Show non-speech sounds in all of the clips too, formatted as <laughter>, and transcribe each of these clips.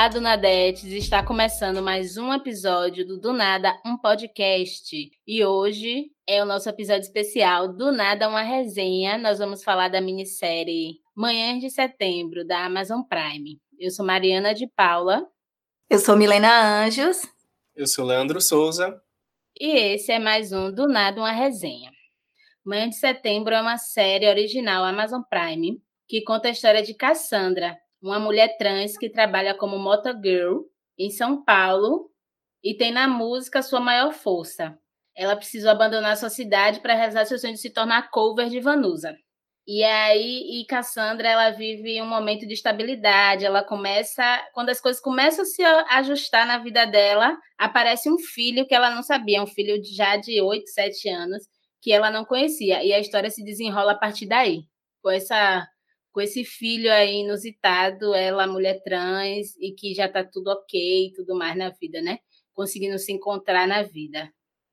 Olá, Dunadetes! Está começando mais um episódio do Do Nada, um podcast. E hoje é o nosso episódio especial Do Nada, uma resenha. Nós vamos falar da minissérie Manhãs de Setembro, da Amazon Prime. Eu sou Mariana de Paula. Eu sou Milena Anjos. Eu sou Leandro Souza. E esse é mais um Do Nada, uma resenha. Manhã de Setembro é uma série original Amazon Prime que conta a história de Cassandra, uma mulher trans que trabalha como motogirl em São Paulo e tem na música sua maior força. Ela precisou abandonar sua cidade para realizar seu sonho de se tornar cover de Vanusa. E aí, e Cassandra, ela vive um momento de estabilidade, ela começa, quando as coisas começam a se ajustar na vida dela, aparece um filho que ela não sabia, um filho já de 8, 7 anos, que ela não conhecia, e a história se desenrola a partir daí, com essa com esse filho aí inusitado, ela mulher trans e que já tá tudo ok tudo mais na vida, né? Conseguindo se encontrar na vida.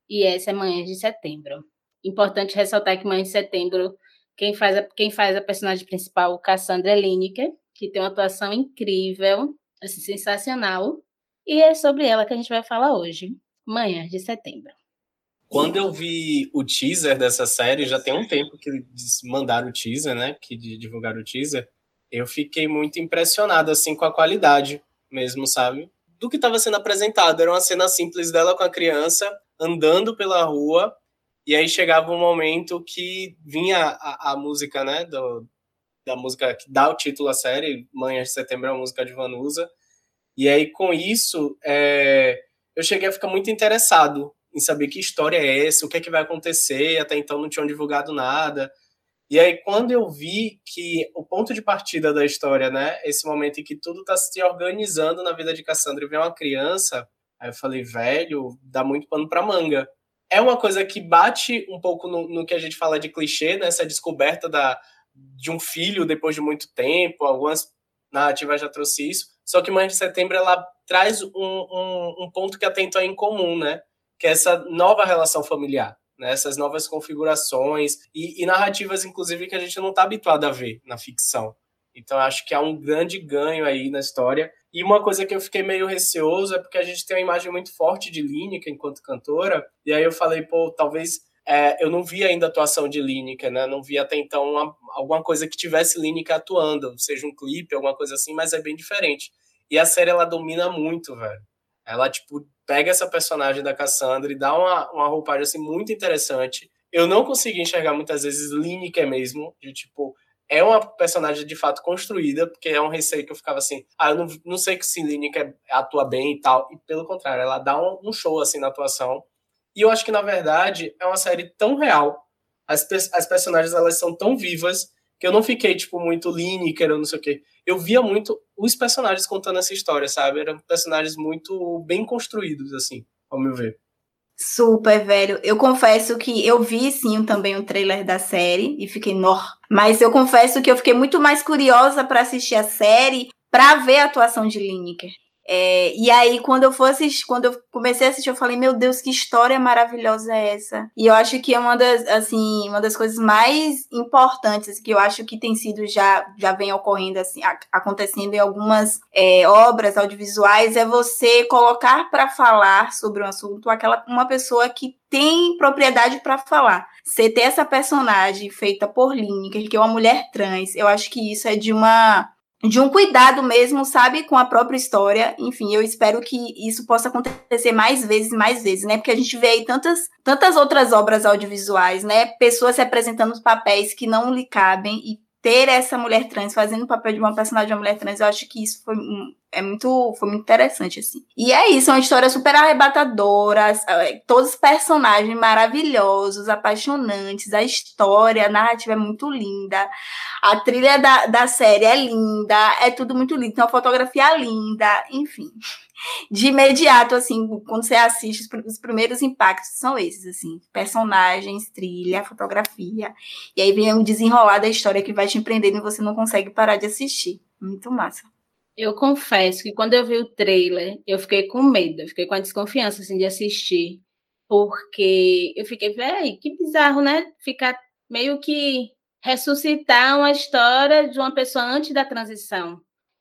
E essa é Manhã de Setembro. Importante ressaltar que Manhã de Setembro, quem faz a, quem faz a personagem principal, Cassandra Lineker, que tem uma atuação incrível, assim, sensacional. E é sobre ela que a gente vai falar hoje. Manhã de Setembro. Quando eu vi o teaser dessa série, já tem um tempo que mandaram o teaser, né? Que divulgaram o teaser. Eu fiquei muito impressionado, assim, com a qualidade mesmo, sabe? Do que estava sendo apresentado. Era uma cena simples dela com a criança, andando pela rua, e aí chegava um momento que vinha a, a música, né? Do, da música que dá o título à série, Manhã de Setembro é uma música de Vanusa. E aí, com isso, é, eu cheguei a ficar muito interessado em saber que história é essa, o que é que vai acontecer, até então não tinham divulgado nada. E aí, quando eu vi que o ponto de partida da história, né, esse momento em que tudo está se organizando na vida de Cassandra e vem uma criança, aí eu falei, velho, dá muito pano para manga. É uma coisa que bate um pouco no, no, que a gente fala de clichê, né, essa descoberta da, de um filho depois de muito tempo, algumas narrativas já trouxe isso, só que Mãe de Setembro, ela traz um, um, um ponto que até então é incomum, né, que é essa nova relação familiar, né? essas novas configurações e, e narrativas, inclusive, que a gente não está habituado a ver na ficção. Então, acho que há um grande ganho aí na história. E uma coisa que eu fiquei meio receoso é porque a gente tem uma imagem muito forte de Lineker enquanto cantora. E aí eu falei, pô, talvez é, eu não vi ainda a atuação de Lineker, né? Não vi até então uma, alguma coisa que tivesse Lineker atuando, seja um clipe, alguma coisa assim, mas é bem diferente. E a série, ela domina muito, velho. Ela, tipo, pega essa personagem da Cassandra e dá uma, uma roupagem, assim, muito interessante. Eu não consegui enxergar muitas vezes Lineker mesmo, de, tipo, é uma personagem de fato construída, porque é um receio que eu ficava assim, ah, eu não, não sei se Lineker atua bem e tal, e pelo contrário, ela dá um, um show, assim, na atuação. E eu acho que, na verdade, é uma série tão real, as, as personagens, elas são tão vivas, que eu não fiquei, tipo, muito Lineker ou não sei o quê eu via muito os personagens contando essa história, sabe? Eram personagens muito bem construídos, assim, ao meu ver. Super, velho. Eu confesso que eu vi sim também o trailer da série e fiquei, nó. Mas eu confesso que eu fiquei muito mais curiosa para assistir a série para ver a atuação de Lineker. É, e aí, quando eu assistir, quando eu comecei a assistir, eu falei, meu Deus, que história maravilhosa é essa? E eu acho que é uma das, assim, uma das coisas mais importantes que eu acho que tem sido já, já vem ocorrendo, assim, acontecendo em algumas é, obras audiovisuais, é você colocar para falar sobre um assunto aquela uma pessoa que tem propriedade para falar. Você ter essa personagem feita por Lineker, que é uma mulher trans, eu acho que isso é de uma de um cuidado mesmo, sabe, com a própria história. Enfim, eu espero que isso possa acontecer mais vezes, mais vezes, né? Porque a gente vê aí tantas, tantas outras obras audiovisuais, né? Pessoas se apresentando os papéis que não lhe cabem e ter essa mulher trans fazendo o papel de uma personagem de uma mulher trans, eu acho que isso foi, é muito, foi muito interessante, assim. E é isso, é uma história super arrebatadora, é, todos os personagens maravilhosos, apaixonantes, a história, a narrativa é muito linda, a trilha da, da série é linda, é tudo muito lindo, tem uma fotografia linda, enfim de imediato, assim, quando você assiste, os primeiros impactos são esses, assim, personagens, trilha, fotografia, e aí vem um desenrolar da história que vai te empreendendo e você não consegue parar de assistir. Muito massa. Eu confesso que quando eu vi o trailer, eu fiquei com medo, eu fiquei com a desconfiança, assim, de assistir, porque eu fiquei, velho, que bizarro, né? Ficar meio que ressuscitar uma história de uma pessoa antes da transição.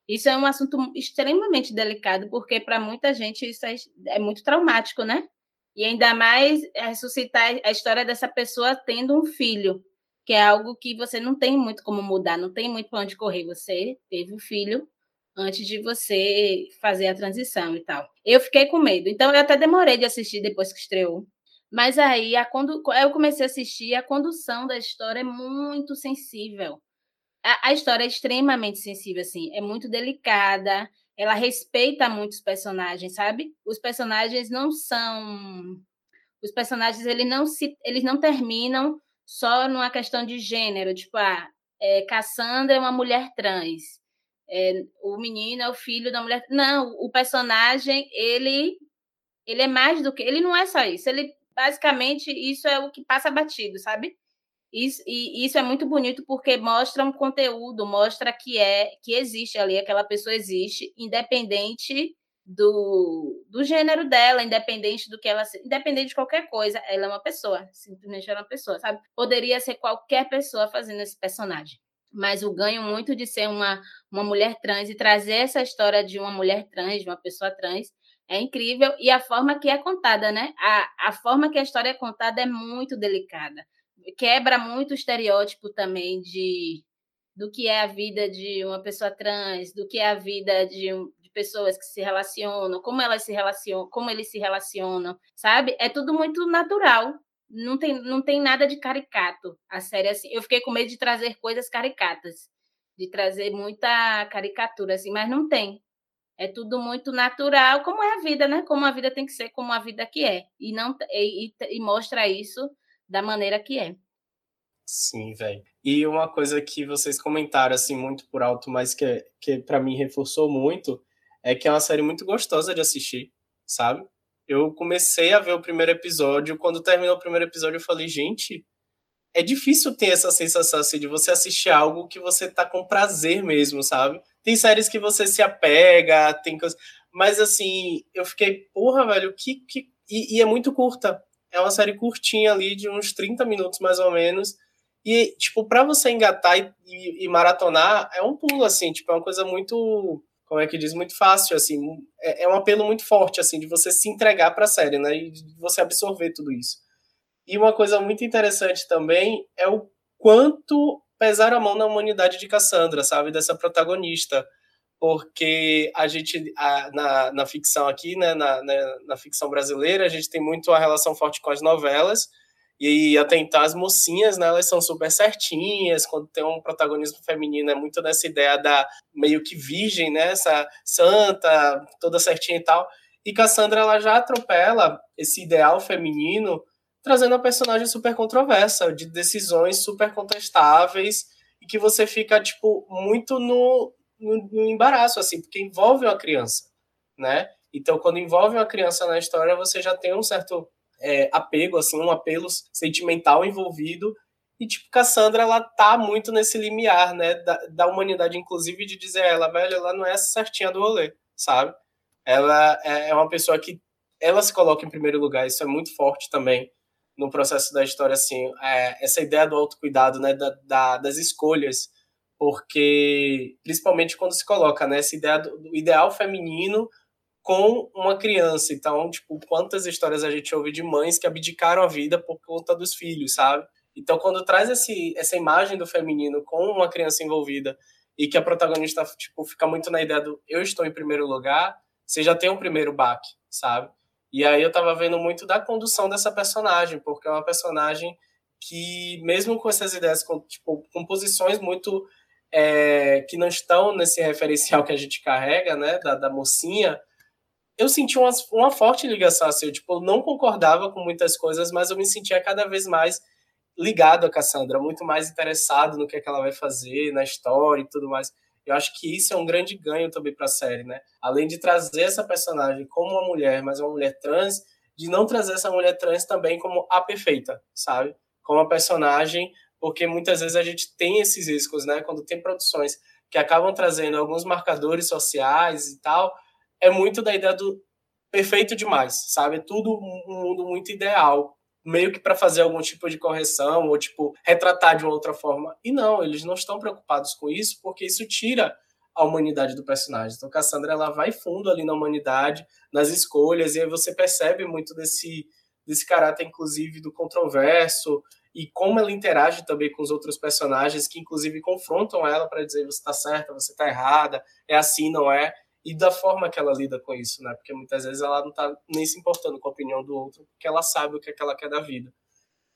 Isso é um assunto extremamente delicado, porque para muita gente isso é, é muito traumático, né? E ainda mais ressuscitar a história dessa pessoa tendo um filho, que é algo que você não tem muito como mudar, não tem muito para onde correr. Você teve um filho antes de você fazer a transição e tal. Eu fiquei com medo, então eu até demorei de assistir depois que estreou. Mas aí, a condu... eu comecei a assistir, a condução da história é muito sensível. A, a história é extremamente sensível, assim, é muito delicada, ela respeita muitos personagens, sabe? Os personagens não são... Os personagens, eles não, se... eles não terminam só numa questão de gênero, tipo, ah, é, Cassandra é uma mulher trans, é, o menino é o filho da mulher. Não, o personagem, ele ele é mais do que. Ele não é só isso. Ele basicamente isso é o que passa batido, sabe? Isso, e isso é muito bonito porque mostra um conteúdo, mostra que é que existe ali, aquela pessoa existe, independente do, do gênero dela, independente do que ela independente de qualquer coisa, ela é uma pessoa, simplesmente é uma pessoa, sabe? Poderia ser qualquer pessoa fazendo esse personagem mas o ganho muito de ser uma, uma mulher trans e trazer essa história de uma mulher trans, de uma pessoa trans, é incrível. E a forma que é contada, né? A, a forma que a história é contada é muito delicada. Quebra muito o estereótipo também de do que é a vida de uma pessoa trans, do que é a vida de, de pessoas que se relacionam, como elas se relacionam, como eles se relacionam, sabe? É tudo muito natural não tem, não tem nada de caricato. A série, assim, eu fiquei com medo de trazer coisas caricatas, de trazer muita caricatura, assim, mas não tem. É tudo muito natural, como é a vida, né? Como a vida tem que ser, como a vida que é. E, não, e, e mostra isso da maneira que é. Sim, velho. E uma coisa que vocês comentaram, assim, muito por alto, mas que, que para mim reforçou muito, é que é uma série muito gostosa de assistir, sabe? eu comecei a ver o primeiro episódio. Quando terminou o primeiro episódio, eu falei, gente, é difícil ter essa sensação assim, de você assistir algo que você tá com prazer mesmo, sabe? Tem séries que você se apega, tem coisas. Mas assim, eu fiquei, porra, velho, que. que... E, e, é muito curta. É uma série curtinha ali, de uns 30 minutos mais ou menos. E, tipo, pra você engatar e, e, e maratonar, é um pulo, assim, tipo, é uma coisa muito como é que diz, muito fácil, assim, é, é um apelo muito forte, assim, de você se entregar para a série, né, e de você absorver tudo isso. E uma coisa muito interessante também é o quanto pesar a mão na humanidade de Cassandra, sabe, dessa protagonista, porque a gente, a, na, na ficção aqui, né, na, na, na ficção brasileira, a gente tem muito a relação forte com as novelas, e até então as mocinhas, né, elas são super certinhas, quando tem um protagonismo feminino, é muito nessa ideia da meio que virgem, né, essa santa, toda certinha e tal. E Cassandra, ela já atropela esse ideal feminino, trazendo uma personagem super controversa, de decisões super contestáveis, e que você fica, tipo, muito no, no embaraço, assim, porque envolve uma criança, né? Então, quando envolve uma criança na história, você já tem um certo é, apego, assim, um apelo sentimental envolvido. E, tipo, Cassandra, ela tá muito nesse limiar, né, da, da humanidade, inclusive, de dizer ela, velho, ela não é essa certinha do rolê, sabe? Ela é, é uma pessoa que ela se coloca em primeiro lugar, isso é muito forte também no processo da história, assim, é, essa ideia do autocuidado, né, da, da, das escolhas, porque, principalmente quando se coloca, né, essa ideia do, do ideal feminino com uma criança. Então, tipo, quantas histórias a gente ouve de mães que abdicaram a vida por conta dos filhos, sabe? Então, quando traz esse, essa imagem do feminino com uma criança envolvida e que a protagonista, tipo, fica muito na ideia do eu estou em primeiro lugar, você já tem um primeiro baque, sabe? E aí eu tava vendo muito da condução dessa personagem, porque é uma personagem que, mesmo com essas ideias, com, tipo, com posições muito é, que não estão nesse referencial que a gente carrega, né, da, da mocinha, eu senti uma, uma forte ligação, assim, eu, tipo, eu não concordava com muitas coisas, mas eu me sentia cada vez mais ligado a Cassandra, muito mais interessado no que, é que ela vai fazer, na história e tudo mais. Eu acho que isso é um grande ganho também para a série, né? Além de trazer essa personagem como uma mulher, mas uma mulher trans, de não trazer essa mulher trans também como a perfeita, sabe? Como a personagem, porque muitas vezes a gente tem esses riscos, né? Quando tem produções que acabam trazendo alguns marcadores sociais e tal, é muito da ideia do perfeito demais, sabe? Tudo um mundo muito ideal, meio que para fazer algum tipo de correção ou tipo retratar de uma outra forma. E não, eles não estão preocupados com isso, porque isso tira a humanidade do personagem. Então, Cassandra ela vai fundo ali na humanidade, nas escolhas, e aí você percebe muito desse, desse caráter, inclusive, do controverso, e como ela interage também com os outros personagens, que inclusive confrontam ela para dizer você está certa, você está errada, é assim, não é? E da forma que ela lida com isso, né? Porque muitas vezes ela não está nem se importando com a opinião do outro, porque ela sabe o que, é que ela quer da vida.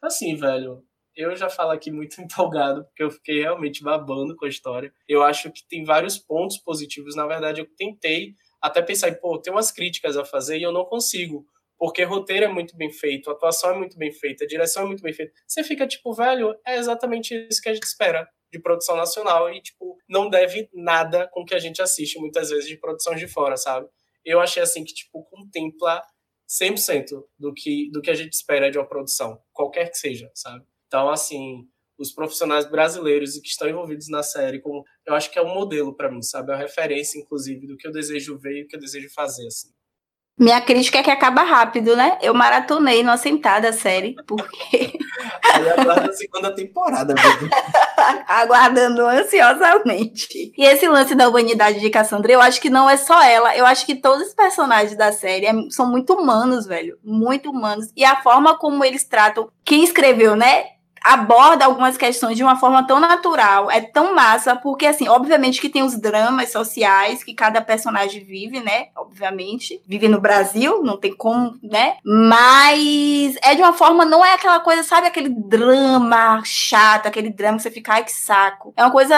Assim, velho, eu já falo aqui muito <laughs> empolgado, porque eu fiquei realmente babando com a história. Eu acho que tem vários pontos positivos. Na verdade, eu tentei até pensar, pô, tem umas críticas a fazer e eu não consigo. Porque roteiro é muito bem feito, atuação é muito bem feita, a direção é muito bem feita. Você fica tipo, velho, é exatamente isso que a gente espera de produção nacional e, tipo, não deve nada com o que a gente assiste muitas vezes de produção de fora, sabe? Eu achei assim que, tipo, contempla 100% do que, do que a gente espera de uma produção, qualquer que seja, sabe? Então, assim, os profissionais brasileiros e que estão envolvidos na série, como eu acho que é um modelo para mim, sabe? É uma referência, inclusive, do que eu desejo ver e do que eu desejo fazer, assim. Minha crítica é que acaba rápido, né? Eu maratonei numa sentada a série, porque. <laughs> Aí aguarda a segunda temporada, mesmo. <laughs> Aguardando ansiosamente. E esse lance da humanidade de Cassandra, eu acho que não é só ela. Eu acho que todos os personagens da série é, são muito humanos, velho. Muito humanos. E a forma como eles tratam. Quem escreveu, né? Aborda algumas questões de uma forma tão natural, é tão massa, porque, assim, obviamente que tem os dramas sociais que cada personagem vive, né? Obviamente. Vive no Brasil, não tem como, né? Mas é de uma forma, não é aquela coisa, sabe, aquele drama chato, aquele drama que você fica, ai que saco. É uma coisa.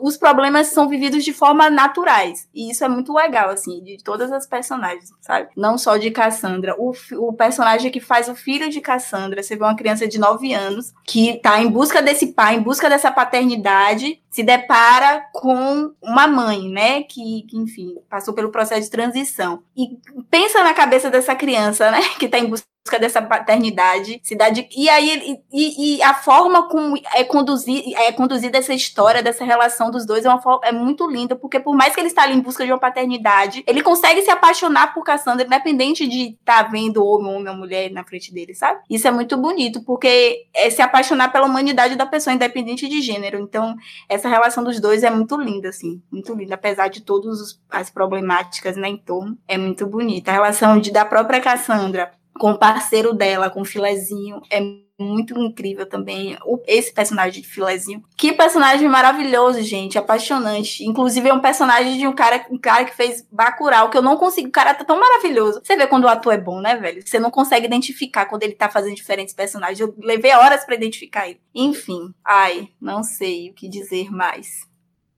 Os problemas são vividos de forma naturais. E isso é muito legal, assim, de todas as personagens, sabe? Não só de Cassandra. O, o personagem que faz o filho de Cassandra, você vê uma criança de 9 anos que que está em busca desse pai, em busca dessa paternidade, se depara com uma mãe, né, que, que, enfim, passou pelo processo de transição. E pensa na cabeça dessa criança, né, <laughs> que está em busca dessa paternidade, cidade e aí e, e, a forma como é conduzir é conduzida essa história dessa relação dos dois é uma é muito linda porque por mais que ele está ali em busca de uma paternidade ele consegue se apaixonar por Cassandra independente de estar tá vendo homem homem ou mulher na frente dele sabe? Isso é muito bonito porque é se apaixonar pela humanidade da pessoa independente de gênero. Então essa relação dos dois é muito linda assim muito linda apesar de todas as problemáticas né, em torno é muito bonita. A relação de da própria Cassandra com o parceiro dela, com o Filezinho, é muito incrível também esse personagem de Filezinho. Que personagem maravilhoso, gente, apaixonante. Inclusive é um personagem de um cara, um cara que fez Bacurau, que eu não consigo, o cara tá tão maravilhoso. Você vê quando o ator é bom, né, velho? Você não consegue identificar quando ele tá fazendo diferentes personagens. Eu levei horas para identificar ele. Enfim, ai, não sei o que dizer mais.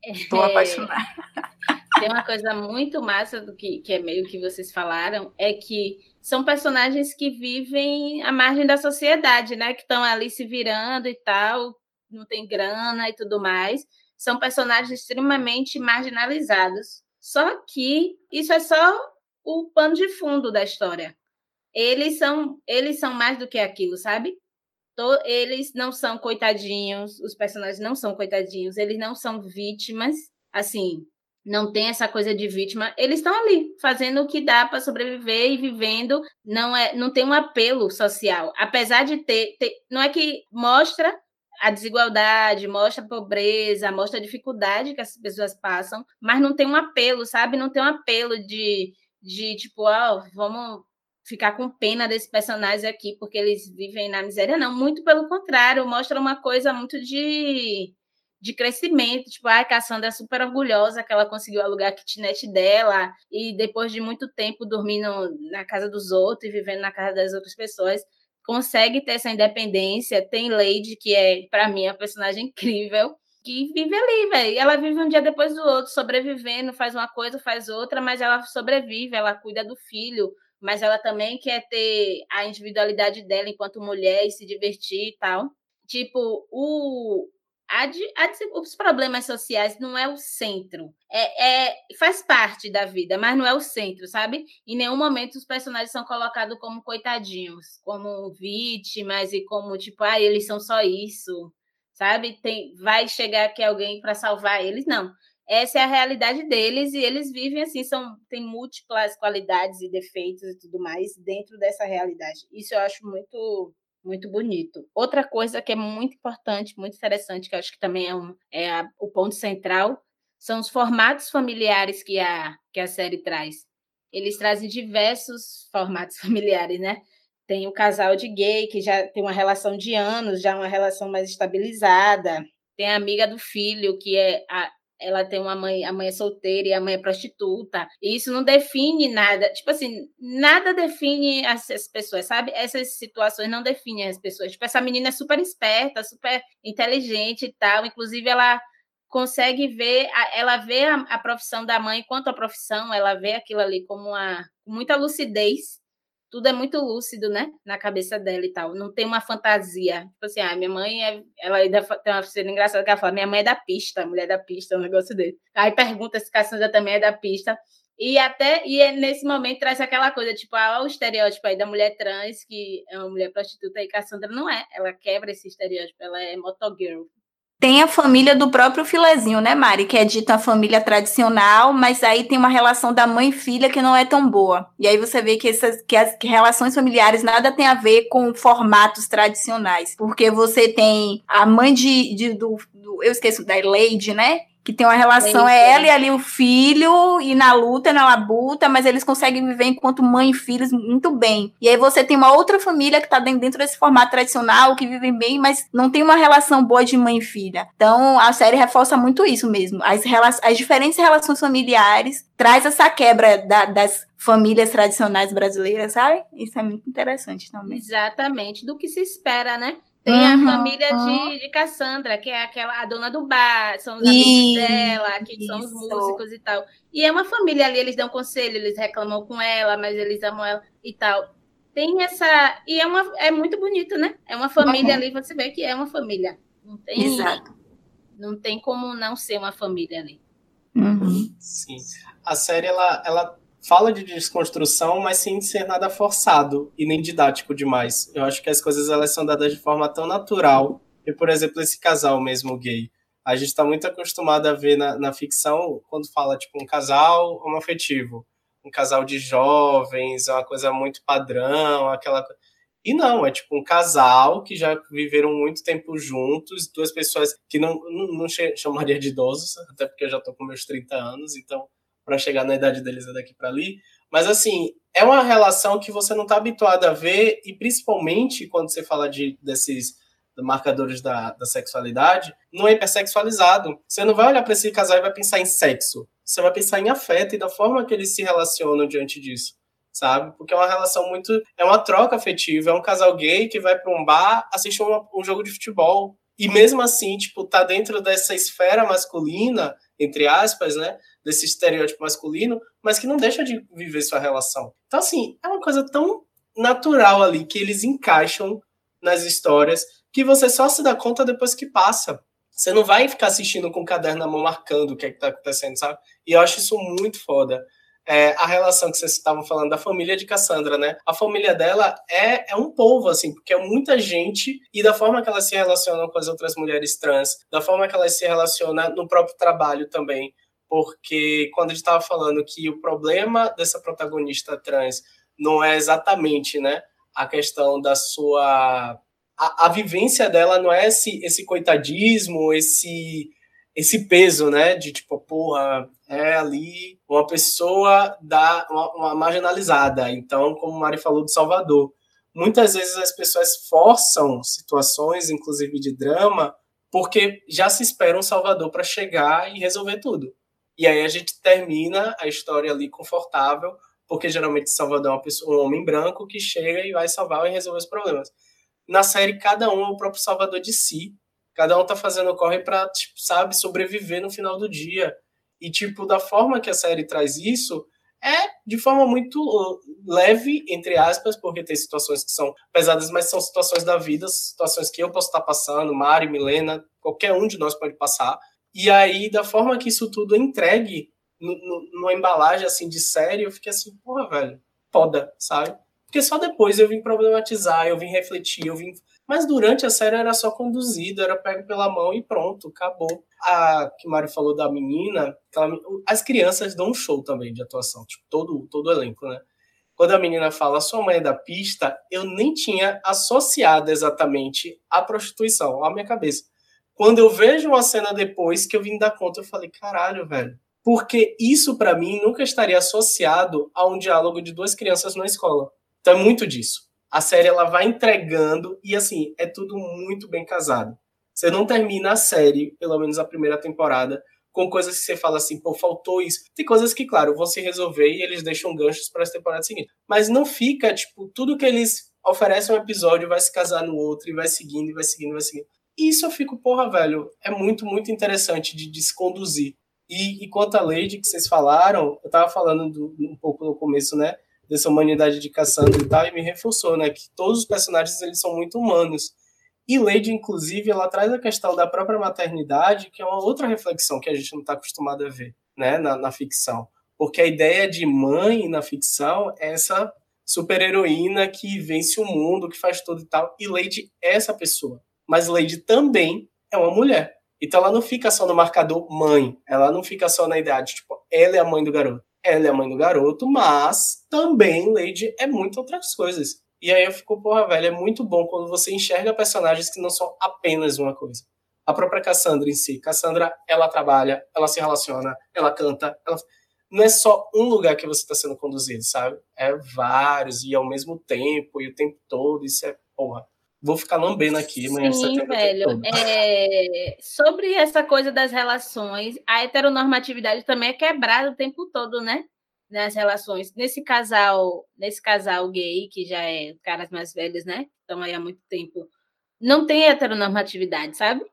Estou é... apaixonada. <laughs> Tem uma coisa muito massa do que, que é meio que vocês falaram, é que são personagens que vivem à margem da sociedade, né? Que estão ali se virando e tal, não tem grana e tudo mais. São personagens extremamente marginalizados. Só que isso é só o pano de fundo da história. Eles são, eles são mais do que aquilo, sabe? Eles não são coitadinhos, os personagens não são coitadinhos, eles não são vítimas, assim, não tem essa coisa de vítima, eles estão ali fazendo o que dá para sobreviver e vivendo, não é, não tem um apelo social, apesar de ter, ter, não é que mostra a desigualdade, mostra a pobreza, mostra a dificuldade que as pessoas passam, mas não tem um apelo, sabe? Não tem um apelo de, de tipo, ó, oh, vamos ficar com pena desse personagem aqui porque eles vivem na miséria, não, muito pelo contrário, mostra uma coisa muito de de crescimento. Tipo, a Cassandra é super orgulhosa que ela conseguiu alugar a kitnet dela e depois de muito tempo dormindo na casa dos outros e vivendo na casa das outras pessoas, consegue ter essa independência. Tem Lady, que é, para mim, a personagem incrível, que vive ali, velho. Ela vive um dia depois do outro, sobrevivendo, faz uma coisa, faz outra, mas ela sobrevive, ela cuida do filho, mas ela também quer ter a individualidade dela enquanto mulher e se divertir e tal. Tipo, o, a de, a de, os problemas sociais não é o centro. É, é, faz parte da vida, mas não é o centro, sabe? Em nenhum momento os personagens são colocados como coitadinhos, como vítimas e como, tipo, ah, eles são só isso, sabe? Tem, vai chegar aqui alguém para salvar eles. Não. Essa é a realidade deles e eles vivem assim, são, têm múltiplas qualidades e defeitos e tudo mais dentro dessa realidade. Isso eu acho muito muito bonito. Outra coisa que é muito importante, muito interessante, que eu acho que também é, um, é a, o ponto central, são os formatos familiares que a, que a série traz. Eles trazem diversos formatos <laughs> familiares, né? Tem o casal de gay, que já tem uma relação de anos, já uma relação mais estabilizada. Tem a amiga do filho, que é a, ela tem uma mãe, a mãe é solteira e a mãe é prostituta. E isso não define nada. Tipo assim, nada define as, as, pessoas, sabe? Essas situações não definem as pessoas. Tipo, essa menina é super esperta, super inteligente e tal. Inclusive, ela consegue ver, ela vê a, a profissão da mãe quanto a profissão, ela vê aquilo ali como uma muita lucidez tudo é muito lúcido, né? Na cabeça dela e tal. Não tem uma fantasia. Tipo assim, ah, minha mãe é. Ela ainda tem uma cena engraçada que ela fala: minha mãe é da pista, mulher da pista, um negócio dele. Aí pergunta se Cassandra também é da pista. E até e é nesse momento traz aquela coisa, tipo, ah, o estereótipo aí da mulher trans, que é uma mulher prostituta, e Cassandra não é. Ela quebra esse estereótipo, ela é motogirl. Tem a família do próprio filezinho, né, Mari? Que é dita a família tradicional, mas aí tem uma relação da mãe e filha que não é tão boa. E aí você vê que, essas, que as que relações familiares nada tem a ver com formatos tradicionais. Porque você tem a mãe de, de do, do, eu esqueço, da Lady, né? Que tem uma relação, é ela e ali o filho, e na luta, na labuta, mas eles conseguem viver enquanto mãe e filhos muito bem. E aí você tem uma outra família que tá dentro desse formato tradicional, que vivem bem, mas não tem uma relação boa de mãe e filha. Então a série reforça muito isso mesmo. As, as diferentes relações familiares traz essa quebra da, das famílias tradicionais brasileiras, sabe? Isso é muito interessante também. Exatamente, do que se espera, né? Tem uhum, a família de, de Cassandra, que é aquela a dona do bar, são os amigos dela, que isso. são os músicos e tal. E é uma família ali, eles dão conselho, eles reclamam com ela, mas eles amam ela e tal. Tem essa. E é, uma, é muito bonito, né? É uma família uhum. ali, você vê que é uma família. Não tem, Exato. Não tem como não ser uma família ali. Uhum. Sim. A série, ela, ela fala de desconstrução, mas sem ser nada forçado e nem didático demais. Eu acho que as coisas elas são dadas de forma tão natural. E, por exemplo, esse casal mesmo gay. A gente está muito acostumado a ver na, na ficção, quando fala, tipo, um casal homoafetivo, um casal de jovens, é uma coisa muito padrão, aquela e não, é tipo um casal que já viveram muito tempo juntos, duas pessoas que não, não, não chamaria de idosos, até porque eu já tô com meus 30 anos, então para chegar na idade deles é daqui para ali. Mas assim, é uma relação que você não está habituado a ver, e principalmente quando você fala de desses marcadores da, da sexualidade, não é hipersexualizado. Você não vai olhar para esse casal e vai pensar em sexo. Você vai pensar em afeto e da forma que eles se relacionam diante disso, sabe? Porque é uma relação muito. É uma troca afetiva. É um casal gay que vai para um bar assistir um, um jogo de futebol. E mesmo assim, tipo, tá dentro dessa esfera masculina, entre aspas, né? desse estereótipo masculino, mas que não deixa de viver sua relação. Então, assim, é uma coisa tão natural ali que eles encaixam nas histórias que você só se dá conta depois que passa. Você não vai ficar assistindo com o caderno na mão marcando o que é que tá acontecendo, sabe? E eu acho isso muito foda. É, a relação que vocês estavam falando da família de Cassandra, né? A família dela é, é um povo, assim, porque é muita gente e da forma que elas se relacionam com as outras mulheres trans, da forma que elas se relacionam no próprio trabalho também porque quando a gente estava falando que o problema dessa protagonista trans não é exatamente né, a questão da sua. A, a vivência dela não é esse, esse coitadismo, esse, esse peso, né? De tipo, porra, é ali uma pessoa da, uma, uma marginalizada. Então, como o Mari falou de Salvador, muitas vezes as pessoas forçam situações, inclusive de drama, porque já se espera um Salvador para chegar e resolver tudo. E aí a gente termina a história ali confortável, porque geralmente Salvador é uma pessoa, um homem branco que chega e vai salvar e resolver os problemas. Na série, cada um é o próprio salvador de si. Cada um tá fazendo corre para, tipo, sabe, sobreviver no final do dia. E, tipo, da forma que a série traz isso, é de forma muito leve, entre aspas, porque tem situações que são pesadas, mas são situações da vida, situações que eu posso estar passando, Mari, Milena, qualquer um de nós pode passar. E aí, da forma que isso tudo é entregue no, no, numa embalagem assim de série, eu fiquei assim, porra, velho, foda, sabe? Porque só depois eu vim problematizar, eu vim refletir, eu vim. Mas durante a série era só conduzido, era pego pela mão e pronto, acabou. A que Mário falou da menina, as crianças dão um show também de atuação, tipo, todo, todo o elenco, né? Quando a menina fala sua mãe é da pista, eu nem tinha associado exatamente a prostituição à minha cabeça Quando eu vejo uma cena depois que eu vim dar conta, eu falei, caralho, velho. Porque isso, para mim, nunca estaria associado a um diálogo de duas crianças na escola. Então é muito disso. A série ela vai entregando e assim, é tudo muito bem casado. Você não termina a série, pelo menos a primeira temporada, com coisas que você fala assim, pô, faltou isso. Tem coisas que, claro, vão se resolver e eles deixam ganchos para as temporadas seguintes. Mas não fica, tipo, tudo que eles oferecem um episódio vai se casar no outro e vai seguindo, e vai seguindo, e vai seguindo. Isso eu fico, porra, velho, é muito, muito interessante de, de se conduzir. E, e quanto à Lady que vocês falaram, eu tava falando do, um pouco no começo, né, dessa humanidade de Cassandra e tal, e me reforçou, né, que todos os personagens, eles são muito humanos. E Lady, inclusive, ela traz a questão da própria maternidade, que é uma outra reflexão que a gente não está acostumado a ver né, na, na, ficção. Porque a ideia de mãe na ficção é essa super-heroína que vence o mundo, que faz tudo e tal. E Lady é essa pessoa. Mas Lady também é uma mulher. Então ela não fica só no marcador mãe. Ela não fica só na idade. Tipo, ela é a mãe do garoto. Ela é a mãe do garoto, mas também Lady é muitas outras coisas. E aí eu fico, porra, velho, é muito bom quando você enxerga personagens que não são apenas uma coisa. A própria Cassandra em si. Cassandra, ela trabalha, ela se relaciona, ela canta, ela... Não é só um lugar que você está sendo conduzido, sabe? É vários, e ao mesmo tempo, e o tempo todo, isso é, porra. Vou ficar lambendo aqui, mas Sim, velho. É... Sobre essa coisa das relações, a heteronormatividade também é quebrada o tempo todo, né? nas relações nesse casal, nesse casal gay que já é caras mais velhos, né? Estão aí há muito tempo. Não tem heteronormatividade, sabe?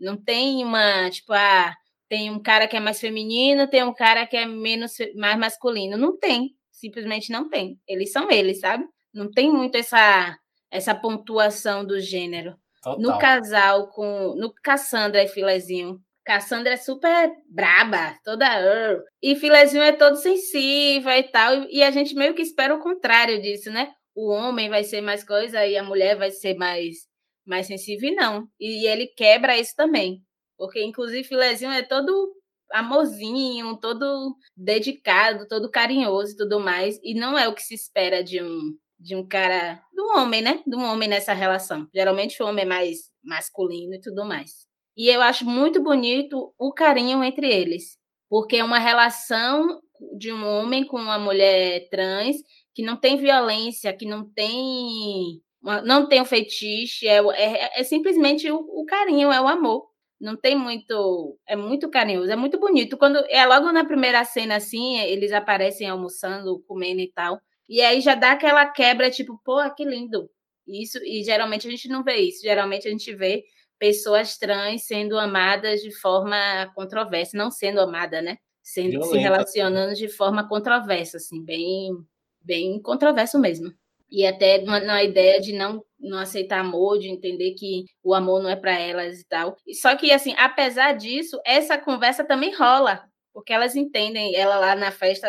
Não tem uma, tipo, ah, tem um cara que é mais feminino, tem um cara que é menos mais masculino. Não tem, simplesmente não tem. Eles são eles, sabe? Não tem muito essa essa pontuação do gênero. Total. No casal com no Cassandra e Filezinho, Cassandra é super braba, toda. Uh, e Filezinho é todo sensível e tal. E a gente meio que espera o contrário disso, né? O homem vai ser mais coisa e a mulher vai ser mais, mais sensível, e não. E ele quebra isso também. Porque, inclusive, Filezinho é todo amorzinho, todo dedicado, todo carinhoso e tudo mais. E não é o que se espera de um, de um cara, um homem, né? Um homem nessa relação. Geralmente o homem é mais masculino e tudo mais. E eu acho muito bonito o carinho entre eles, porque é uma relação de um homem com uma mulher trans que não tem violência, que não tem não tem o um fetiche, é, é, é simplesmente o, o, carinho, é o amor. Não tem muito, é muito carinhoso, é muito bonito. Quando é logo na primeira cena assim, eles aparecem almoçando, comendo e tal. E aí já dá aquela quebra, tipo, pô, que lindo. Isso, e geralmente a gente não vê isso. Geralmente a gente vê pessoas trans sendo amadas de forma controversa, não sendo amada, né? Sendo, se relacionando de forma controversa, assim, bem, bem controverso mesmo. E até na ideia de não, não aceitar amor, de entender que o amor não é para elas e tal. Só que, assim, apesar disso, essa conversa também rola, porque elas entendem, ela lá na festa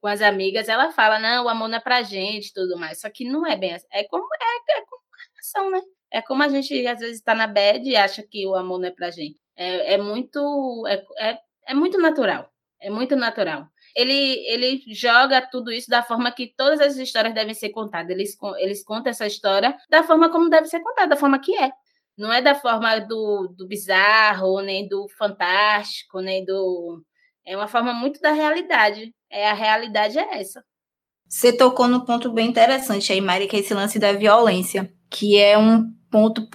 com as amigas, ela fala, não, o amor não é pra gente tudo mais. Só que não é bem assim. É como, é, é como relação, né? É como a gente às vezes está na bed e acha que o amor não é pra gente. É, é muito é, é, é, muito natural. É muito natural. Ele, ele joga tudo isso da forma que todas as histórias devem ser contadas. Eles, eles contam essa história da forma como deve ser contada, da forma que é. Não é da forma do, do bizarro, nem do fantástico, nem do. É uma forma muito da realidade. É, a realidade é essa. Você tocou no ponto bem interessante aí, Mari, que é esse lance da violência, que é um ponto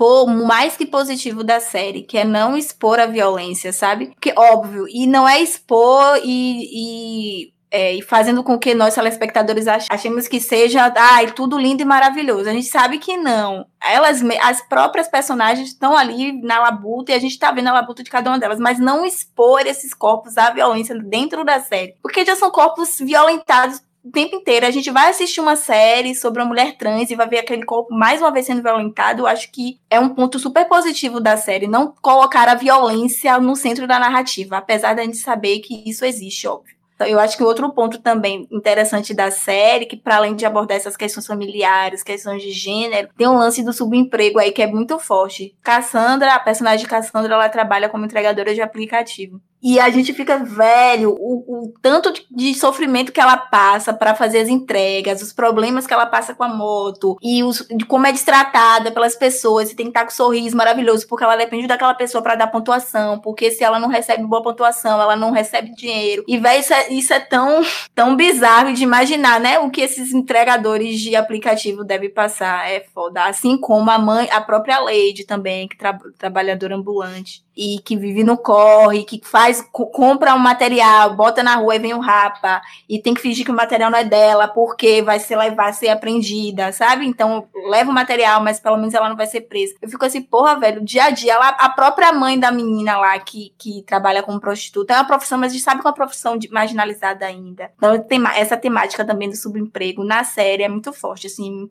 mais que positivo da série, que é não expor a violência, sabe? Que óbvio, e não é expor e, e, é, e fazendo com que nós telespectadores achemos que seja, ai, tudo lindo e maravilhoso. A gente sabe que não. Elas, as próprias personagens estão ali na labuta e a gente tá vendo a labuta de cada uma delas, mas não expor esses corpos à violência dentro da série, porque já são corpos violentados o tempo inteiro. A gente vai assistir uma série sobre uma mulher trans e vai ver aquele corpo mais uma vez sendo violentado. Eu acho que é um ponto super positivo da série, não colocar a violência no centro da narrativa, apesar da gente saber que isso existe, óbvio. Então, eu acho que outro ponto também interessante da série, que para além de abordar essas questões familiares, questões de gênero, tem um lance do subemprego aí que é muito forte. Cassandra, a personagem de Cassandra, ela trabalha como entregadora de aplicativo. E a gente fica velho, o, o tanto de, sofrimento que ela passa para fazer as entregas, os problemas que ela passa com a moto, e os, de como é destratada pelas pessoas, e tem que estar com um sorriso maravilhoso, porque ela depende daquela pessoa para dar pontuação, porque se ela não recebe boa pontuação, ela não recebe dinheiro. E, velho, isso é, isso é tão, <laughs> tão bizarro de imaginar, né? O que esses entregadores de aplicativo devem passar. É foda. Assim como a mãe, a própria Lady também, que tra trabalhadora ambulante e que vive no corre, que faz, compra um material, bota na rua e vem um rapa, e tem que fingir que o material não é dela, porque vai ser levar, ser apreendida, sabe? Então, leva o material, mas pelo menos ela não vai ser presa. Eu fico assim, porra, velho, dia a dia, ela, a própria mãe da menina lá que, que trabalha como prostituta, é uma profissão, mas a gente sabe que é uma profissão de, marginalizada ainda. Então, tem, essa temática também do subemprego na série é muito forte, assim.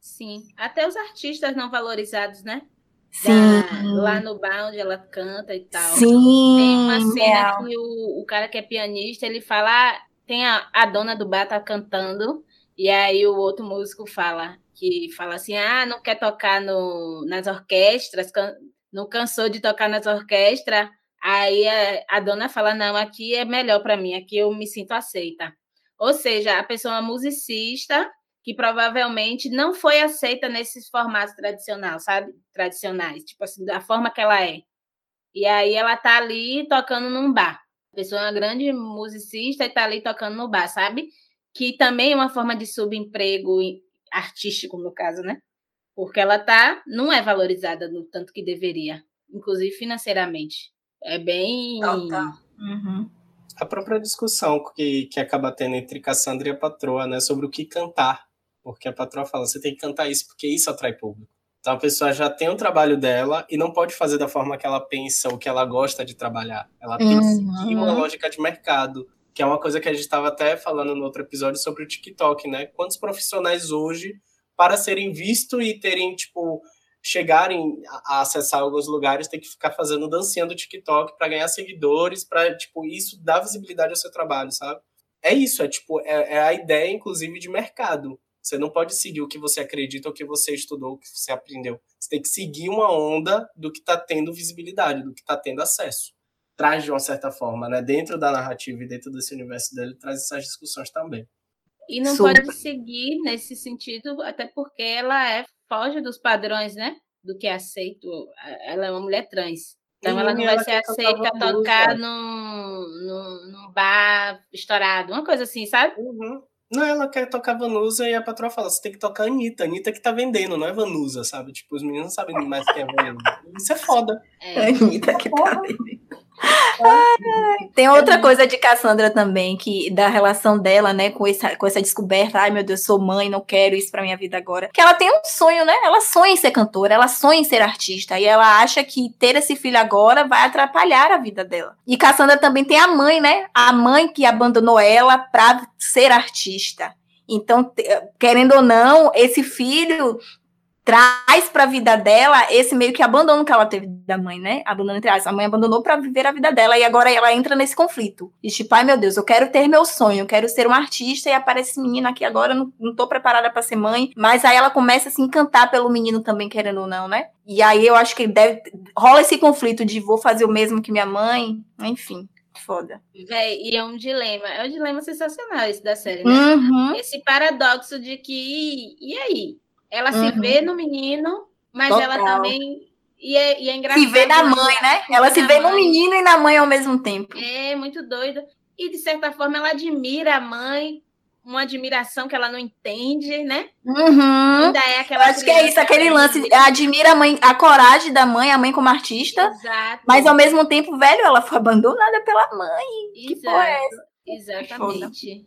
Sim, até os artistas não valorizados, né? Sim. Da, lá no bar onde ela canta e tal. Sim. Tem uma cena é. que o, o cara que é pianista, ele fala, tem a, a dona do bar tá cantando, e aí o outro músico fala, que fala assim, ah, não quer tocar no, nas orquestras, can, não cansou de tocar nas orquestras, aí a, a dona fala, não, aqui é melhor para mim, aqui eu me sinto aceita. Ou seja, a pessoa é musicista, que provavelmente não foi aceita nesses formatos tradicionais, sabe? Tradicionais, tipo assim, da forma que ela é. E aí ela tá ali tocando num bar. A pessoa é uma grande musicista e tá ali tocando no bar, sabe? Que também é uma forma de subemprego artístico, no caso, né? Porque ela tá, não é valorizada no tanto que deveria, inclusive financeiramente. É bem. Oh, tá. uhum. A própria discussão que, que acaba tendo entre Cassandra e a patroa, né, sobre o que cantar porque a patroa fala, você tem que cantar isso porque isso atrai público. Então a pessoa já tem o trabalho dela e não pode fazer da forma que ela pensa ou que ela gosta de trabalhar. Ela tem que seguir uma uhum. lógica de mercado, que é uma coisa que a gente estava até falando no outro episódio sobre o TikTok, né? Quantos profissionais hoje, para serem vistos e terem, tipo, chegarem a acessar alguns lugares, tem que ficar fazendo dancinha do TikTok para ganhar seguidores, para, tipo, isso dar visibilidade ao seu trabalho, sabe? É isso, é tipo, é, é a ideia, inclusive, de mercado você não pode seguir o que você acredita, o que você estudou, o que você aprendeu. Você tem que seguir uma onda do que está tendo visibilidade, do que está tendo acesso. Traz de uma certa forma, né? Dentro da narrativa e dentro desse universo dele, traz essas discussões também. E não Super. pode seguir nesse sentido, até porque ela é foge dos padrões, né? Do que é aceito. Ela é uma mulher trans. Então ela não vai ser aceita tocar num, num, num, bar estourado, uma coisa assim, sabe? Uhum. Não, ela quer tocar Vanusa e a patroa fala: você tem que tocar Anitta. Anitta que tá vendendo, não é Vanusa, sabe? Tipo, os meninos não sabem mais quem é Vanusa. Isso é foda. É. Anitta que tá vendendo. Tem outra coisa de Cassandra também, que da relação dela, né, com essa, com essa descoberta, ai meu Deus, sou mãe, não quero isso pra minha vida agora. Que ela tem um sonho, né? Ela sonha em ser cantora, ela sonha em ser artista. E ela acha que ter esse filho agora vai atrapalhar a vida dela. E Cassandra também tem a mãe, né? A mãe que abandonou ela pra ser artista. Então, querendo ou não, esse filho traz para a vida dela esse meio que abandono que ela teve da mãe, né? Abandono entre aspas. A mãe abandonou para viver a vida dela e agora ela entra nesse conflito. E tipo, ai meu Deus, eu quero ter meu sonho, eu quero ser uma artista e aparece esse menino aqui agora, não, não tô preparada para ser mãe. Mas aí ela começa a se encantar pelo menino também, querendo ou não, né? E aí eu acho que deve rola esse conflito de vou fazer o mesmo que minha mãe, enfim. Foda. Véi, e é um dilema. É um dilema sensacional esse da série, né? Uhum. Esse paradoxo de que. E aí? Ela uhum. se vê no menino, mas Total. ela também. E é, e é engraçado. Se vê na mãe, né? Ela se vê no menino e na mãe ao mesmo tempo. É, muito doida. E, de certa forma, ela admira a mãe, uma admiração que ela não entende, né? Uhum. Ainda é aquela. Acho que é isso, aquele lance. Admira a mãe, a coragem da mãe, a mãe como artista. Exato. Mas ao mesmo tempo, velho, ela foi abandonada pela mãe. Exato. Que porra é essa? Exatamente.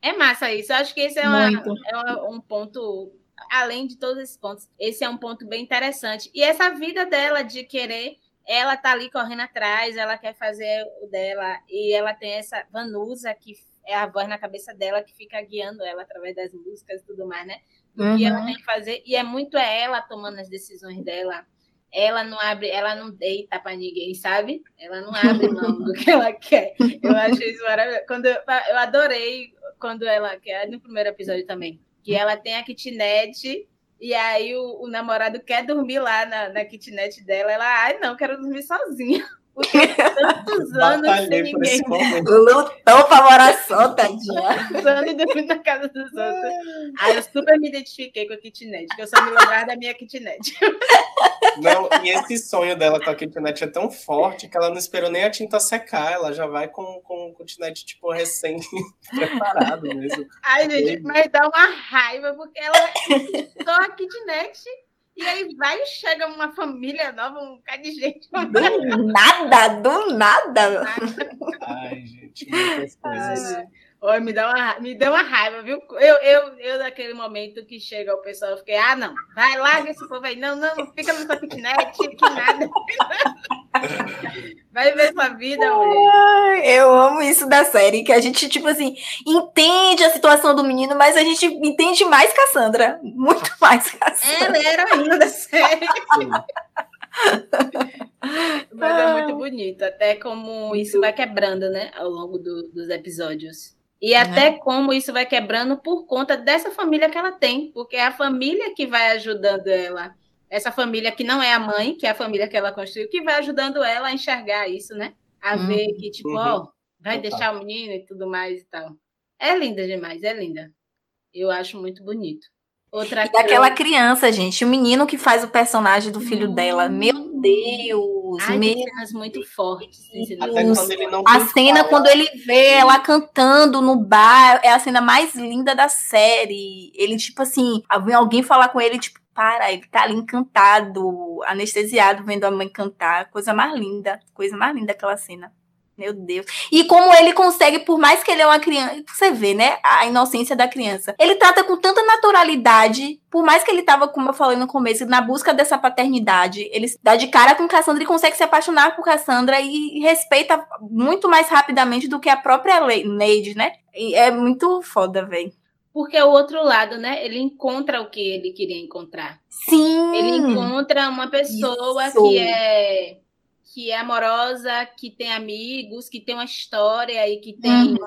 É massa isso. Eu acho que esse é, uma, é uma, um ponto além de todos esses pontos, esse é um ponto bem interessante. E essa vida dela de querer, ela tá ali correndo atrás, ela quer fazer o dela, e ela tem essa Vanusa, que é a voz na cabeça dela, que fica guiando ela através das músicas e tudo mais, né? Do uhum. que ela uhum. tem que fazer. E é muito ela tomando as decisões dela. Ela não abre, ela não deita para ninguém, sabe? Ela não abre mão do que ela quer. Eu acho isso maravilhoso. Quando eu, eu adorei quando ela quer, no primeiro episódio também que ela tem a kitnet e aí o, o namorado quer dormir lá na, na kitnet dela. Ela, ai, não, quero dormir sozinha. <laughs> Porque tantos anos sem ninguém. Lutou pra morar só, tadinha. Tantos e dormindo na casa dos outros. Aí eu super me identifiquei com a kitnet, que eu só me lembrava da minha kitnet. Não, e esse sonho dela com a kitnet é tão forte que ela não esperou nem a tinta secar, ela já vai com, com kitnet, tipo, recém-preparado <laughs> mesmo. <laughs> Ai, gente, mas dá uma raiva, porque ela só a kitnet e aí vai e chega uma família nova, um bocado de gente. Do <laughs> nada, do nada. Ai, gente, muitas coisas. Oi, me dá uma, me deu uma raiva, viu? Eu, eu, eu, naquele momento que chega o pessoal, eu fiquei, ah, não, vai, larga esse povo aí. Não, não, fica no sua kitnet, que nada. Vai ver sua vida, mulher. Eu amo isso da série, que a gente, tipo assim, entende a situação do menino, mas a gente entende mais Cassandra. Muito <laughs> mais Cassandra. Ela era ainda da série. Mas é muito bonito, até como isso vai quebrando, né, ao longo do, dos episódios. E até como isso vai quebrando por conta dessa família que ela tem, porque é a família que vai ajudando ela essa família que não é a mãe, que é a família que ela construiu, que vai ajudando ela a enxergar isso, né? A uhum. ver que, tipo, uhum. ó, vai Opa. deixar o menino e tudo mais e tal. É linda demais, é linda. Eu acho muito bonito. Outra e daquela criança, gente, o menino que faz o personagem do filho hum. dela. Meu Deus! Ai, meu... cenas muito fortes. Não a cena fala. quando ele vê ela cantando no bar é a cena mais linda da série. Ele, tipo assim, vem alguém falar com ele, tipo, para, ele tá ali encantado, anestesiado, vendo a mãe cantar. Coisa mais linda, coisa mais linda aquela cena. Meu Deus. E como ele consegue, por mais que ele é uma criança, você vê, né? A inocência da criança. Ele trata com tanta naturalidade, por mais que ele tava, como eu falei no começo, na busca dessa paternidade. Ele dá de cara com Cassandra e consegue se apaixonar por Cassandra e respeita muito mais rapidamente do que a própria Lady, né? E é muito foda, velho. Porque é o outro lado, né? Ele encontra o que ele queria encontrar. Sim. Ele encontra uma pessoa Isso. que é que é amorosa, que tem amigos, que tem uma história e que tem, uhum.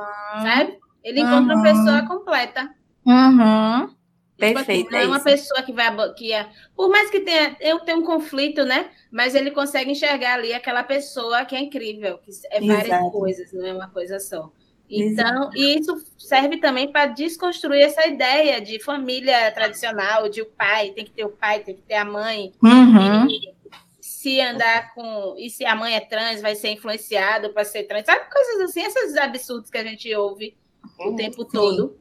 sabe? Ele encontra uhum. uma pessoa completa. Uhum. Tipo assim, Perfeito. Não é uma pessoa que vai que é, por mais que tenha eu tenho um conflito, né? Mas ele consegue enxergar ali aquela pessoa que é incrível, que é várias Exato. coisas, não é uma coisa só. Então, e isso serve também para desconstruir essa ideia de família tradicional, de o pai, tem que ter o pai, tem que ter a mãe. Uhum. Se andar com. E se a mãe é trans, vai ser influenciado para ser trans. Sabe coisas assim, esses absurdos que a gente ouve o tempo sim. todo.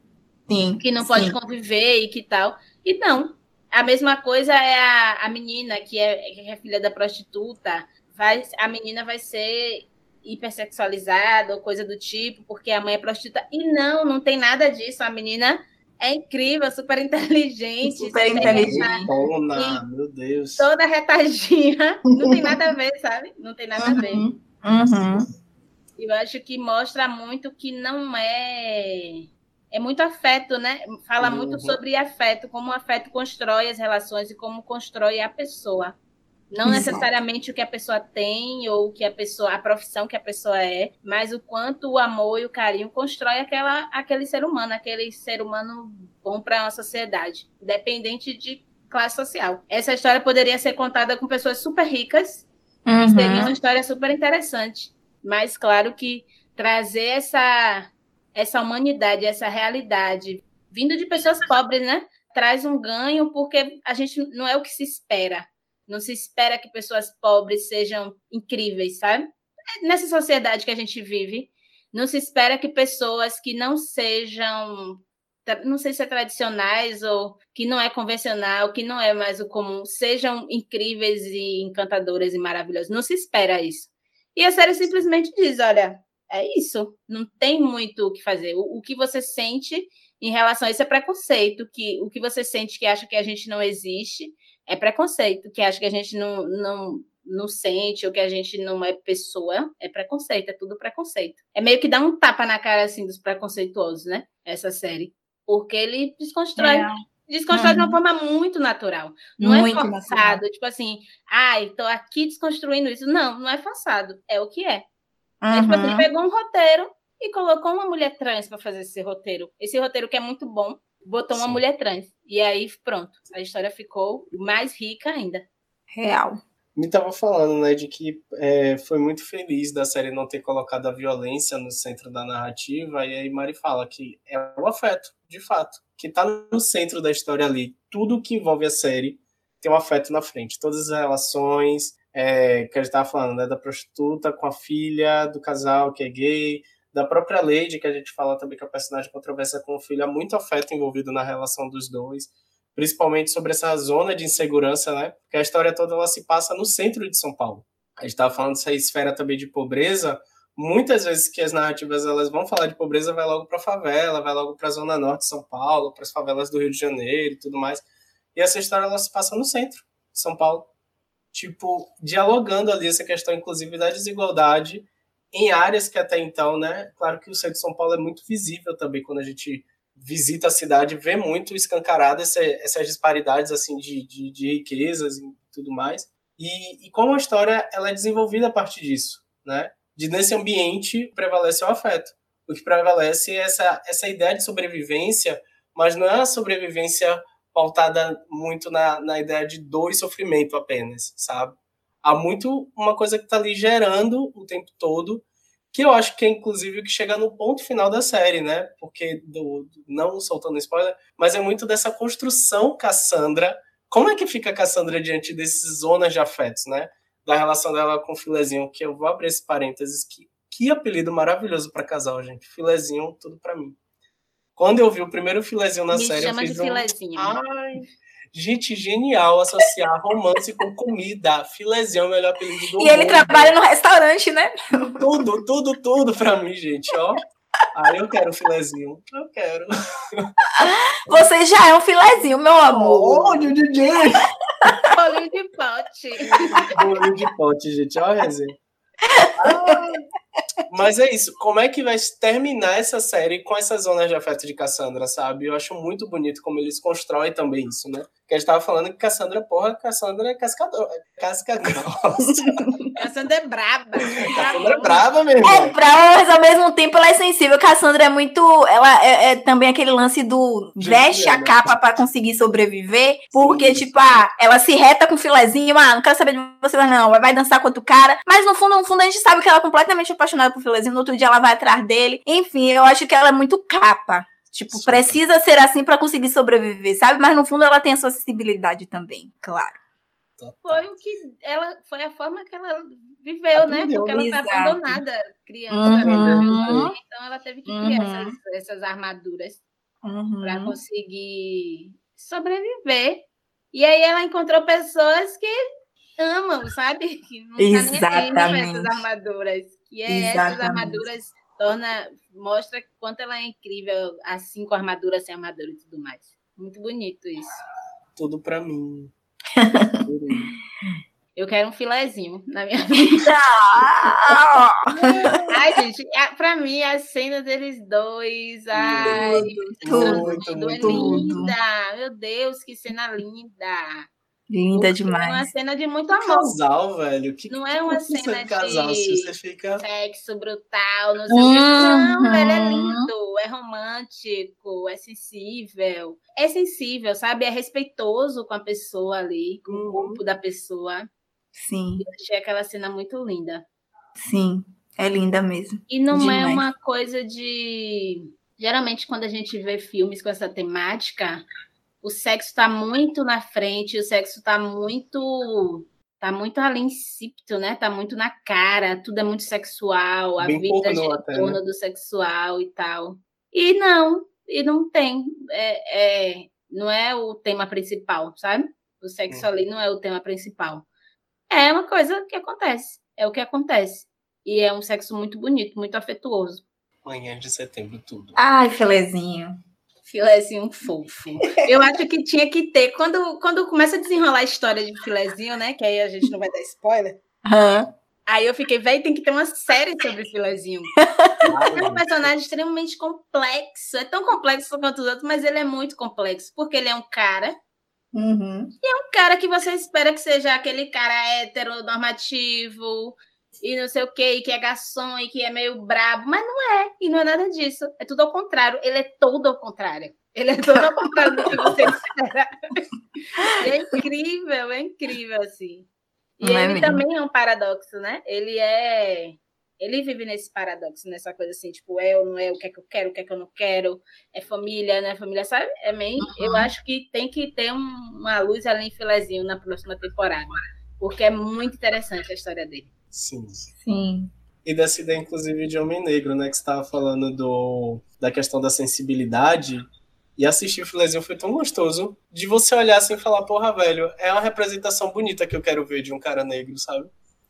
Sim. Que não pode sim. conviver e que tal. E não. A mesma coisa é a, a menina que é, que é filha da prostituta. Vai, a menina vai ser hipersexualizada ou coisa do tipo, porque a mãe é prostituta. E não, não tem nada disso. A menina é incrível, super inteligente. Super inteligente. Bona, meu Deus. Toda retadinha. Não tem nada a ver, sabe? Não tem nada uhum. a ver. Uhum. Eu acho que mostra muito que não é. É muito afeto, né? Fala uhum. muito sobre afeto, como o afeto constrói as relações e como constrói a pessoa. Não Exato. necessariamente o que a pessoa tem ou que a pessoa, a profissão que a pessoa é, mas o quanto o amor e o carinho constrói aquela, aquele ser humano, aquele ser humano bom para uma sociedade, independente de classe social. Essa história poderia ser contada com pessoas super ricas, uhum. seria uma história super interessante. Mas claro que trazer essa essa humanidade, essa realidade vindo de pessoas pobres, né? Traz um ganho porque a gente não é o que se espera não se espera que pessoas pobres sejam incríveis, sabe? Nessa sociedade que a gente vive, não se espera que pessoas que não sejam, não sei se é tradicionais ou que não é convencional, que não é mais o comum, sejam incríveis e encantadoras e maravilhosas. Não se espera isso. E a série simplesmente diz: olha, é isso, não tem muito o que fazer. O, o que você sente em relação a isso é preconceito, que o que você sente que acha que a gente não existe é preconceito, que acha que a gente não, não, não sente ou que a gente não é pessoa, é preconceito, é tudo preconceito. É meio que dar um tapa na cara assim dos preconceituosos, né? Essa série. Porque ele desconstrói. É. Desconstrói uhum. de uma forma muito natural. Não é muito é forçado, natural. tipo assim, ai, ah, tô aqui desconstruindo isso. Não, não é forçado. É o que é. Uhum. é tipo assim, ele uhum. pegou um roteiro e colocou uma mulher trans para fazer esse roteiro. Esse roteiro que é muito bom, botou Sim. uma mulher trans. E aí, pronto, a história ficou mais rica ainda. Real. me estava falando, né, de que é, foi muito feliz da série não ter colocado a violência no centro da narrativa, e aí Mari fala que é o afeto, de fato, que está no centro da história ali. Tudo que envolve a série tem um afeto na frente, todas as relações é, que a gente estava falando, né, da prostituta com a filha do casal que é gay, da própria Lady, que a gente fala também que é a personagem controversa com o filho, há muito afeto envolvido na relação dos dois principalmente sobre essa zona de insegurança, né? Porque a história toda ela se passa no centro de São Paulo. A gente estava falando dessa esfera também de pobreza. Muitas vezes que as narrativas elas vão falar de pobreza, vai logo para favela, vai logo para a zona norte de São Paulo, para as favelas do Rio de Janeiro e tudo mais. E essa história ela se passa no centro de São Paulo, tipo dialogando ali essa questão, inclusive da desigualdade em áreas que até então, né? Claro que o centro de São Paulo é muito visível também quando a gente visita a cidade vê muito escancarada essa, essas disparidades assim de, de, de, riquezas e tudo mais. E, e como a história ela é desenvolvida a partir disso, né? De nesse ambiente prevalece o afeto. O que prevalece é essa, essa ideia de sobrevivência, mas não é a sobrevivência pautada muito na, na ideia de dor e sofrimento apenas, sabe? Há muito uma coisa que está ali gerando o tempo todo que eu acho que é inclusive o que chega no ponto final da série, né? Porque, do, não soltando spoiler, mas é muito dessa construção Cassandra. Como é que fica a Cassandra diante desses zonas de afetos, né? Da relação dela com o Filezinho, que eu vou abrir esse parênteses, que, que apelido maravilhoso para casal, gente. Filezinho, tudo para mim. Quando eu vi o primeiro Filezinho na Me série, chama eu fiz de um... filezinho. Ai, Gente, genial associar romance com comida. Filezinho é o melhor apelido do E ele mundo. trabalha no restaurante, né? Tudo, tudo, tudo pra mim, gente, ó. Ah, eu quero filezinho. Eu quero. Você já é um filezinho, meu amor. Olha o DJ! Bolinho <laughs> de pote. Bolinho de pote, gente. Olha a resenha. Ah, mas é isso. Como é que vai terminar essa série com essas zonas de afeto de Cassandra, sabe? Eu acho muito bonito como eles constroem também isso, né? Que a gente tava falando que Cassandra, porra, Cassandra é cascador, é casca grossa. <laughs> Cassandra é braba. Cassandra é brava mesmo. É brava, mas ao mesmo tempo ela é sensível. Cassandra é muito. Ela é, é também aquele lance do veste a Juliana. capa pra conseguir sobreviver. Porque, Sim. tipo, ah, ela se reta com o filezinho. Ah, não quero saber de você, mas não. Vai dançar com outro cara. Mas no fundo, no fundo, a gente sabe que ela é completamente apaixonada por filezinho. No outro dia ela vai atrás dele. Enfim, eu acho que ela é muito capa. Tipo, precisa ser assim pra conseguir sobreviver, sabe? Mas no fundo ela tem a sua sensibilidade também, claro. Foi o que ela foi a forma que ela viveu, né? Aprendeu, Porque ela foi exato. abandonada criança, Uhum. né? então ela teve que criar Uhum. essas, essas armaduras Uhum. para conseguir sobreviver. E aí ela encontrou pessoas que amam, sabe? <laughs> Que não tá nem pra Exatamente. essas armaduras. Que é essas armaduras torna mostra quanto ela é incrível, assim com armadura, sem armadura e tudo mais. Muito bonito isso. Tudo pra mim. Eu quero um filezinho na minha <laughs> vida. Ah! Ai, gente, a- pra mim, a cena deles dois, ai, tudo, é muito, linda. Meu Deus, que cena linda. Linda Porque É uma demais. cena de muito Que amor. casal, velho. Que, Não que é uma cena de casal. de- Se você fica. Sexo brutal, não sei o. Não, Uhum. velho, é lindo, é romântico, é sensível. É sensível, sabe? É respeitoso com a pessoa ali, com o Uhum. corpo da pessoa. Sim, Eu achei aquela cena muito linda. sim. É linda mesmo. E não é Demais. uma coisa de. Geralmente, quando a gente vê filmes com essa temática, o sexo está muito na frente, o sexo está muito. Tá muito ali insípido, né? Tá muito na cara, tudo é muito sexual, a Bem vida gira até, em torno do sexual e tal. E não, e não tem. É, é- não é o tema principal, sabe? O sexo Uhum. ali não é o tema principal. É uma coisa que acontece, é o que acontece. E é um sexo muito bonito, muito afetuoso. Manhã de setembro, tudo. Ai, filezinho. Filezinho fofo. Eu acho que tinha que ter. Quando, quando começa a desenrolar a história de filezinho, né? Que aí a gente não vai dar spoiler. Aham. Aí eu fiquei, velho, tem que ter uma série sobre filezinho. É um personagem extremamente complexo. É tão complexo quanto os outros, mas ele é muito complexo. Porque ele é um cara Uhum. um cara que você espera que seja aquele cara heteronormativo e não sei o quê, e que é garçom e que é meio brabo, mas não é, e não é nada disso. É tudo ao contrário, ele é todo ao contrário. Ele é todo ao contrário do que você <laughs> espera. É incrível, é incrível, assim. E Não é ele é também é um paradoxo, né? Ele é. Ele vive nesse paradoxo, nessa coisa assim, tipo, é ou não é, o que é que eu quero, o que é que eu não quero, é família, não é família, sabe? É meio. Uhum. Eu acho que tem que ter um, uma luz ali em filezinho na próxima temporada, porque é muito interessante a história dele. Sim. Sim. E dessa ideia, inclusive, de Homem Negro, né? Que você estava falando do, da questão da sensibilidade. E assistir o filezinho foi tão gostoso de você olhar assim e falar, porra, velho, é uma representação bonita que eu quero ver de um cara negro, sabe?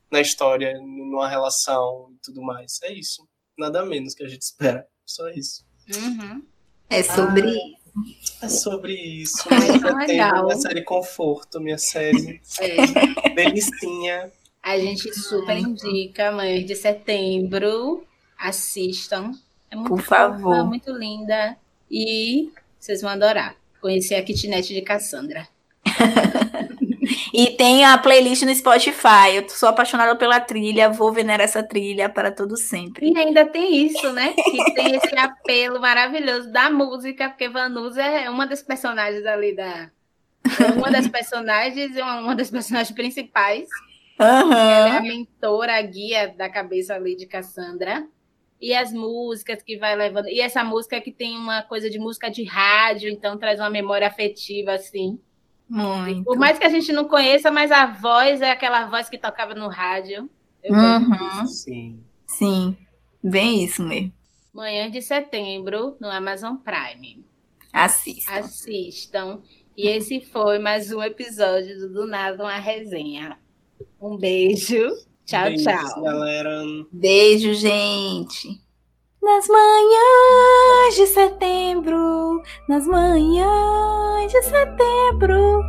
Na história, numa relação e tudo mais. É isso. Nada menos que a gente espera. Só isso. Uhum. É sobre ah, isso. É sobre isso. É legal. Minha série Conforto, minha série <laughs> é. Delicinha. A gente super indica, Mãe de Setembro. Assistam. É muito Por favor. Fofa, muito linda. E vocês vão adorar. Conhecer a kitnet de Cassandra. <laughs> e tem a playlist no Spotify. Eu sou apaixonada pela trilha, vou venerar essa trilha para todo sempre. E ainda tem isso, né? Que tem esse apelo maravilhoso da música, porque Vanusa é uma das personagens ali da. É uma das personagens, uma das personagens principais. Uhum. Ela é a mentora, a guia da cabeça ali de Cassandra e as músicas que vai levando. E essa música que tem uma coisa de música de rádio, então traz uma memória afetiva, assim. Muito. Por mais que a gente não conheça, mas a voz é aquela voz que tocava no rádio. Uhum. Sim. Sim, bem isso mesmo. Manhã de setembro, no Amazon Prime. Assistam. Assistam. E esse foi mais um episódio do Do Nada Uma Resenha. Um beijo. Tchau, Beijos, tchau. galera. Beijo, gente. Nas manhãs de setembro, nas manhãs de setembro.